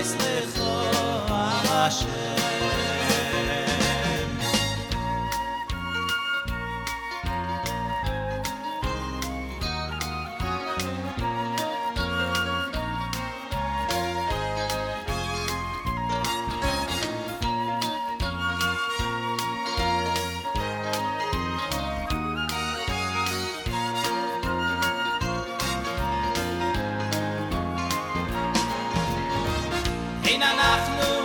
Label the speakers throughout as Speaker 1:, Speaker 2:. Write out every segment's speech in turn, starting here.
Speaker 1: weiß nicht, in an afternoon.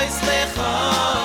Speaker 1: איז דאָ